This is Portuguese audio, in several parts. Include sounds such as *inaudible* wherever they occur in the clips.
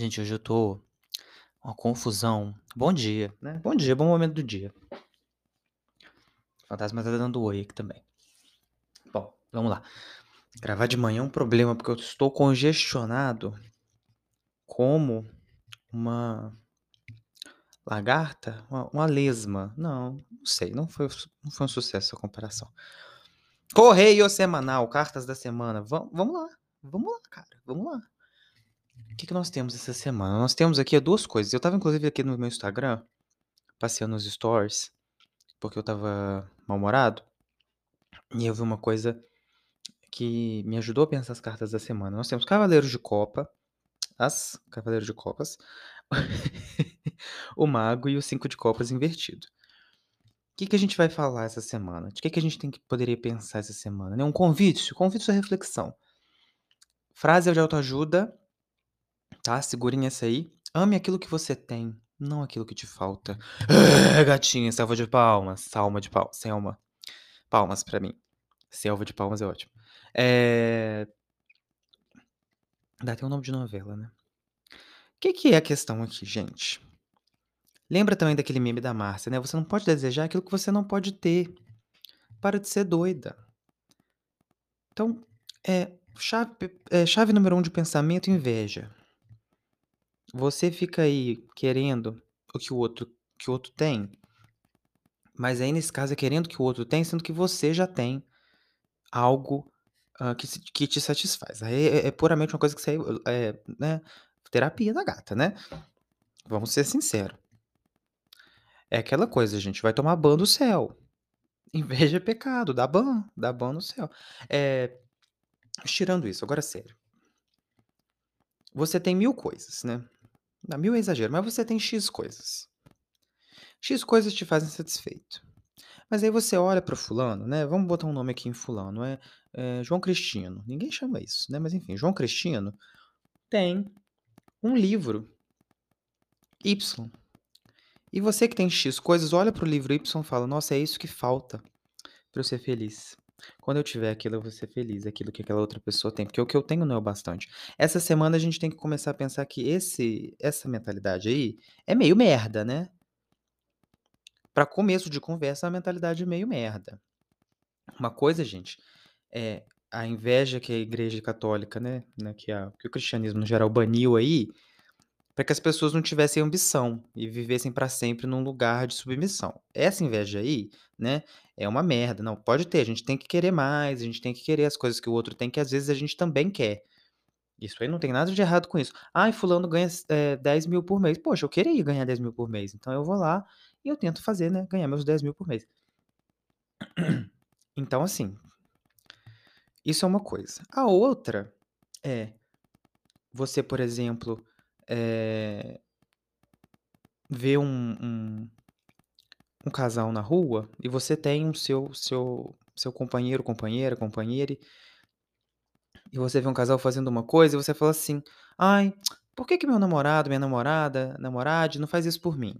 Gente, hoje eu tô uma confusão. Bom dia, né? Bom dia, bom momento do dia. O fantasma tá dando oi aqui também. Bom, vamos lá. Gravar de manhã é um problema porque eu estou congestionado como uma lagarta, uma, uma lesma. Não, não sei, não foi, não foi um sucesso essa comparação. Correio semanal, cartas da semana. Vamos, vamos lá, vamos lá, cara, vamos lá. Que, que nós temos essa semana? Nós temos aqui duas coisas. Eu tava, inclusive, aqui no meu Instagram, passeando nos stories, porque eu tava mal-humorado, e eu vi uma coisa que me ajudou a pensar as cartas da semana. Nós temos Cavaleiros de Copa, as Cavaleiros de Copas, *laughs* o Mago e o Cinco de Copas invertido. O que, que a gente vai falar essa semana? De que, que a gente tem que poderia pensar essa semana? Né? Um convite, convite à reflexão. Frase de autoajuda, tá? Segurem essa aí. Ame aquilo que você tem, não aquilo que te falta. *laughs* Gatinha, selva de palmas, salma de palmas, selma. Palmas pra mim. Selva de palmas é ótimo. É... Dá até um nome de novela, né? O que, que é a questão aqui, gente? Lembra também daquele meme da Márcia, né? Você não pode desejar aquilo que você não pode ter. Para de ser doida. Então, é, chave, é, chave número um de pensamento, inveja. Você fica aí querendo o que o outro, que o outro tem, mas aí nesse caso é querendo que o outro tem, sendo que você já tem algo uh, que, que te satisfaz. Aí é, é, puramente uma coisa que você é, né, terapia da gata, né? Vamos ser sinceros. É aquela coisa, gente, vai tomar ban do céu. *laughs* Inveja é pecado, dá ban, dá ban no céu. É, tirando isso, agora sério. Você tem mil coisas, né? Não, mil é exagero, mas você tem X coisas. X coisas te fazem satisfeito. Mas aí você olha para fulano, né? Vamos botar um nome aqui em fulano, é, é João Cristino. Ninguém chama isso, né? Mas enfim, João Cristino tem um livro Y. E você que tem X coisas, olha para o livro Y e fala: Nossa, é isso que falta para eu ser feliz. Quando eu tiver aquilo, eu vou ser feliz, aquilo que aquela outra pessoa tem, porque o que eu tenho não é o bastante. Essa semana a gente tem que começar a pensar que esse, essa mentalidade aí é meio merda, né? Para começo de conversa, a mentalidade é meio merda. Uma coisa, gente, é a inveja que a Igreja Católica, né, né que, a, que o cristianismo no geral baniu aí, para que as pessoas não tivessem ambição e vivessem para sempre num lugar de submissão. Essa inveja aí, né, é uma merda. Não, pode ter, a gente tem que querer mais, a gente tem que querer as coisas que o outro tem, que às vezes a gente também quer. Isso aí não tem nada de errado com isso. Ai, fulano ganha é, 10 mil por mês. Poxa, eu queria ganhar 10 mil por mês. Então eu vou lá e eu tento fazer, né, ganhar meus 10 mil por mês. *clears throat* Então, assim, isso é uma coisa. A outra é você, por exemplo, é, ver um, um, um, casal na rua e você tem o seu, seu, seu companheiro, companheira, companheira, e você vê um casal fazendo uma coisa e você fala assim: ai, por que, que meu namorado, minha namorada, namorade não faz isso por mim?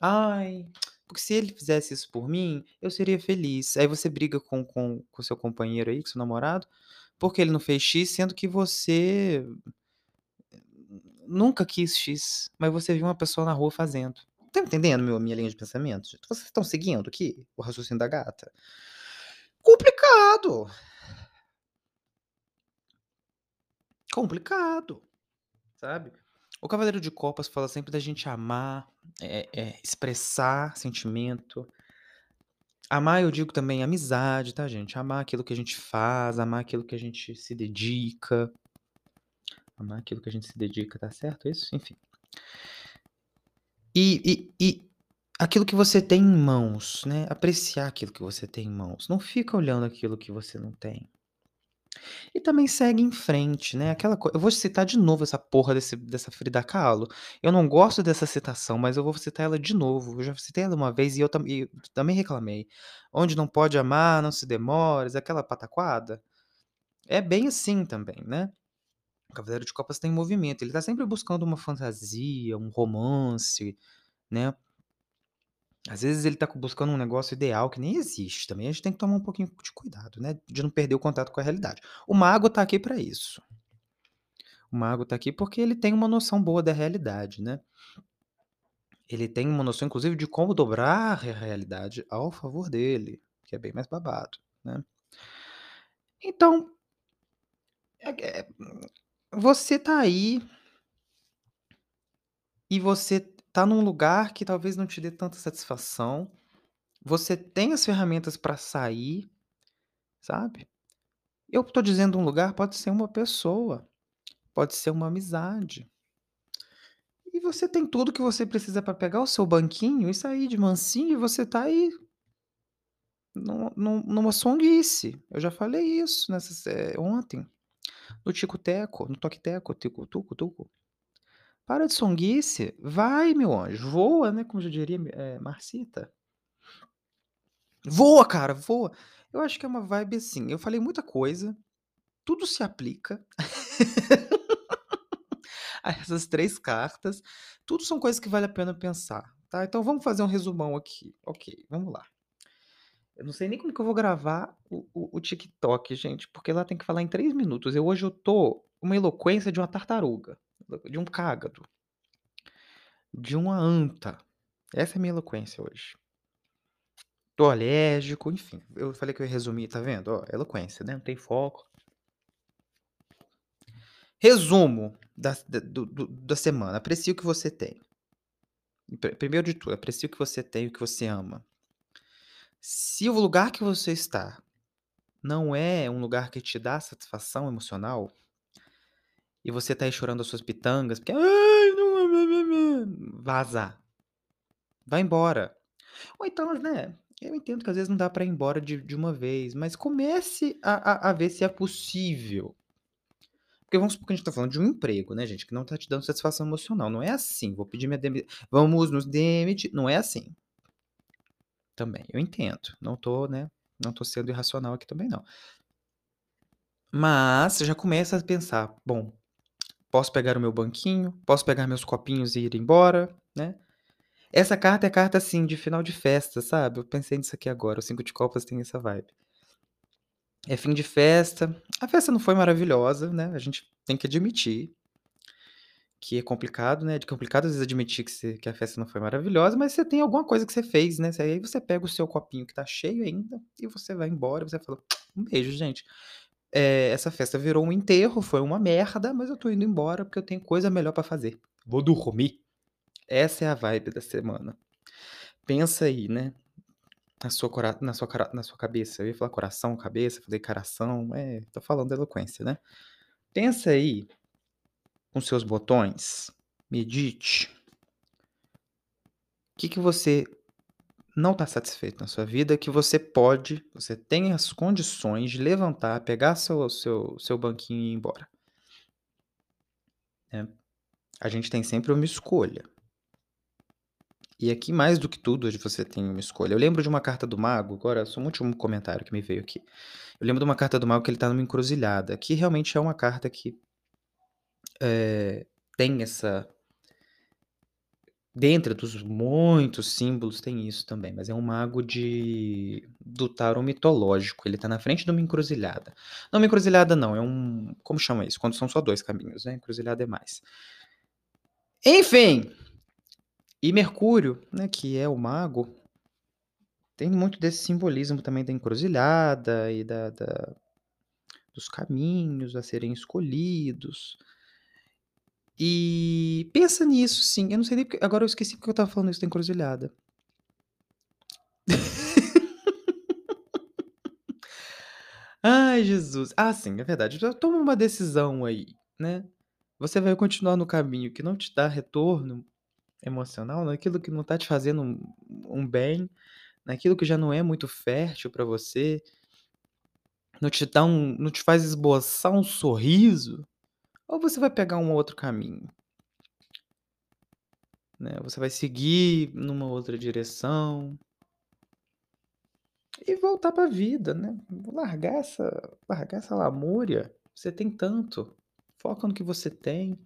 Ai, porque se ele fizesse isso por mim, eu seria feliz. Aí você briga com com com seu companheiro aí, com seu namorado, porque ele não fez X, sendo que você nunca quis X, mas você viu uma pessoa na rua fazendo. Tá entendendo meu, minha linha de pensamento? Vocês estão seguindo aqui o raciocínio da gata? Complicado. Complicado. Sabe? O Cavaleiro de Copas fala sempre da gente amar, é, é, expressar sentimento. Amar, eu digo também amizade, tá, gente? Amar aquilo que a gente faz, amar aquilo que a gente se dedica. Amar aquilo que a gente se dedica, tá certo isso? Enfim. E, e, e aquilo que você tem em mãos, né? Apreciar aquilo que você tem em mãos. Não fica olhando aquilo que você não tem. E também segue em frente, né? Aquela coisa. Eu vou citar de novo essa porra desse, dessa Frida Kahlo. Eu não gosto dessa citação, mas eu vou citar ela de novo. Eu já citei ela uma vez e eu, tam, e também reclamei. Onde não pode amar, não se demores, aquela pataquada. É bem assim também, né? O Cavaleiro de Copas tem movimento, ele tá sempre buscando uma fantasia, um romance, né? Às vezes ele tá buscando um negócio ideal que nem existe também, a gente tem que tomar um pouquinho de cuidado, né, de não perder o contato com a realidade. O mago tá aqui para isso. O mago tá aqui porque ele tem uma noção boa da realidade, né. Ele tem uma noção, inclusive, de como dobrar a realidade ao favor dele, que é bem mais babado, né. Então é é você tá aí e você tá num lugar que talvez não te dê tanta satisfação. Você tem as ferramentas pra sair, sabe. Eu tô dizendo um lugar, pode ser uma pessoa, pode ser uma amizade. E você tem tudo que você precisa pra pegar o seu banquinho e sair de mansinho e você tá aí num num numa songuice. Eu já falei isso nessas eh, ontem, no tico-teco, no toque-teco, tico tuco tuco. Para de songuice, vai meu anjo, voa, né, como já diria, eh, Marcita. Voa cara, voa. Eu acho que é uma vibe assim, eu falei muita coisa, tudo se aplica *laughs* a essas 3 cartas, tudo são coisas que vale a pena pensar, tá. Então vamos fazer um resumão aqui, ok, vamos lá. Eu não sei nem como que eu vou gravar o o o TikTok gente, porque lá tem que falar em 3 minutos, eu hoje eu tô uma eloquência de uma tartaruga, de um cágado. De uma anta, essa é a minha eloquência hoje. Tô alérgico, enfim, eu falei que eu ia resumir, tá vendo, ó, eloquência, né, não tem foco. Resumo das da do da semana, aprecie o que você tem. Pri primeiro de tudo, aprecie o que você tem o que você ama. Se o lugar que você está não é um lugar que te dá satisfação emocional e você tá aí chorando as suas pitangas, porque: *laughs* vaza. Vai embora. Ou então, né, eu entendo que às vezes não dá pra ir embora de de uma vez, mas comece a a a ver se é possível. Porque vamos supor que a gente tá falando de um emprego, né, gente, que não tá te dando satisfação emocional, não é assim, vou pedir minha demi vamos nos demitir, não é assim. Também, eu entendo, não tô, né, não tô sendo irracional aqui também não. Mas já começa a pensar: "Bom, posso pegar o meu banquinho, posso pegar meus copinhos e ir embora", né. Essa carta é carta, assim, de final de festa, sabe, eu pensei nisso aqui agora, o 5 de copas tem essa vibe. É fim de festa, a festa não foi maravilhosa, né, a gente tem que admitir que é complicado, né, de complicado às vezes admitir que você que a festa não foi maravilhosa, mas você tem alguma coisa que você fez, né, aí você pega o seu copinho que tá cheio ainda, e você vai embora, você fala: "Um beijo gente, eh, essa festa virou um enterro, foi uma merda, mas eu tô indo embora porque eu tenho coisa melhor pra fazer, vou dormir". Essa é a vibe da semana. Pensa aí, né, na sua cora na sua cara na sua cabeça, eu ia falar coração, cabeça, falei caração, é, tô falando eloquência, né. Pensa aí com seus botões, medite que que você não tá satisfeito na sua vida, que você pode você tem as condições de levantar, pegar seu seu seu banquinho e ir embora. Né. A gente tem sempre uma escolha. E aqui mais do que tudo, hoje você tem uma escolha. Eu lembro de uma carta do mago, agora só um último comentário que me veio aqui. Eu lembro de uma carta do mago que ele tá numa encruzilhada, que realmente é uma carta que eh, tem essa Dentro dos muitos símbolos tem isso também, mas é um mago de do tarô mitológico, ele tá na frente de uma encruzilhada. Não uma encruzilhada não, é um como chama isso? Quando são só 2 caminhos, né, encruzilhada é mais. Enfim! E Mercúrio, né, que é o mago tem muito desse simbolismo também da encruzilhada e da da dos caminhos a serem escolhidos. E pensa nisso sim, eu não sei nem porque agora eu esqueci porque eu estava falando isso da encruzilhada. *laughs* Ai Jesus, ah sim, é verdade, já toma uma decisão aí, né. Você vai continuar no caminho que não te dá retorno emocional, naquilo que não tá te fazendo um um bem, naquilo que já não é muito fértil pra você não te dá um não te faz esboçar um sorriso, ou você vai pegar um outro caminho? Né, você vai seguir numa outra direção e voltar pra vida, né, largar essa largar essa lamúria, você tem tanto, foca no que você tem.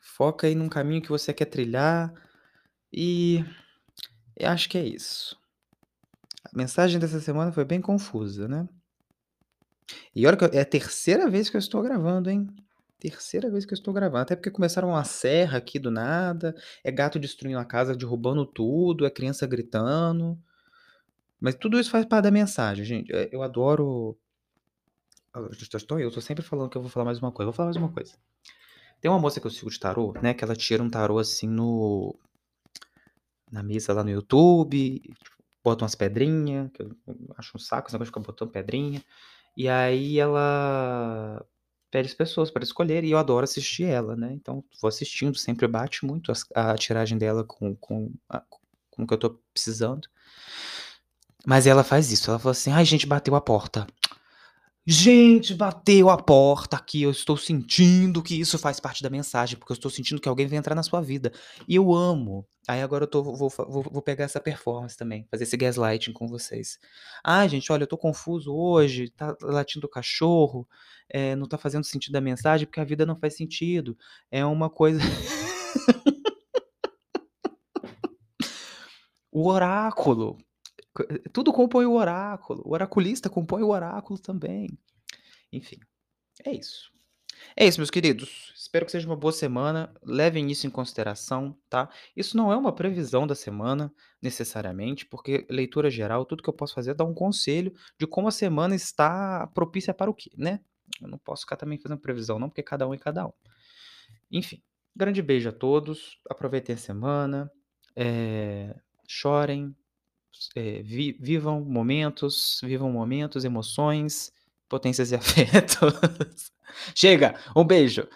Foca aí num caminho que você quer trilhar, e eu acho que é isso. A mensagem dessa semana foi bem confusa, né. E olha que é a terceira vez que eu estou gravando, hein. Terceira vez que eu estou gravando, até porque começaram uma serra aqui do nada, é gato destruindo a casa, derrubando tudo, é criança gritando. Mas tudo isso faz parte da mensagem, gente. É, eu adoro. Estou eu tô sempre falando que eu vou falar mais uma coisa. Vou falar mais uma coisa. Tem uma moça que eu sigo de tarô, né? Que ela tira um tarô assim no. Na mesa lá no YouTube, tipo, bota umas pedrinhas, que eu acho um saco esse negócio de ficar botando pedrinha. E aí ela pede as pessoas para escolher e eu adoro assistir ela, né? Então vou assistindo, sempre bate muito a, a tiragem dela com, com, a, com o que eu tô precisando. Mas ela faz isso, ela fala assim: ai, gente, bateu a porta. Gente, bateu a porta aqui. Eu estou sentindo que isso faz parte da mensagem, porque eu estou sentindo que alguém vai entrar na sua vida. E eu amo. Aí agora eu tô, vou, vou, vou pegar essa performance também, fazer esse gaslighting com vocês. Ah, gente, olha, eu tô confuso hoje, tá latindo o cachorro, é, não tá fazendo sentido da mensagem, porque a vida não faz sentido. É uma coisa. *laughs* o oráculo. Tudo compõe o oráculo. O oraculista compõe o oráculo também. Enfim, é isso. É isso, meus queridos. Espero que seja uma boa semana. Levem isso em consideração, tá? Isso não é uma previsão da semana, necessariamente, porque leitura geral, tudo que eu posso fazer é dar um conselho de como a semana está propícia para o quê, né? Eu não posso ficar também fazendo previsão, não, porque cada um é cada um. Enfim, grande beijo a todos. Aproveitem a semana. É... Chorem, é, vi, vivam momentos, vivam momentos, emoções, potências e *laughs* afetos. Chega, um beijo.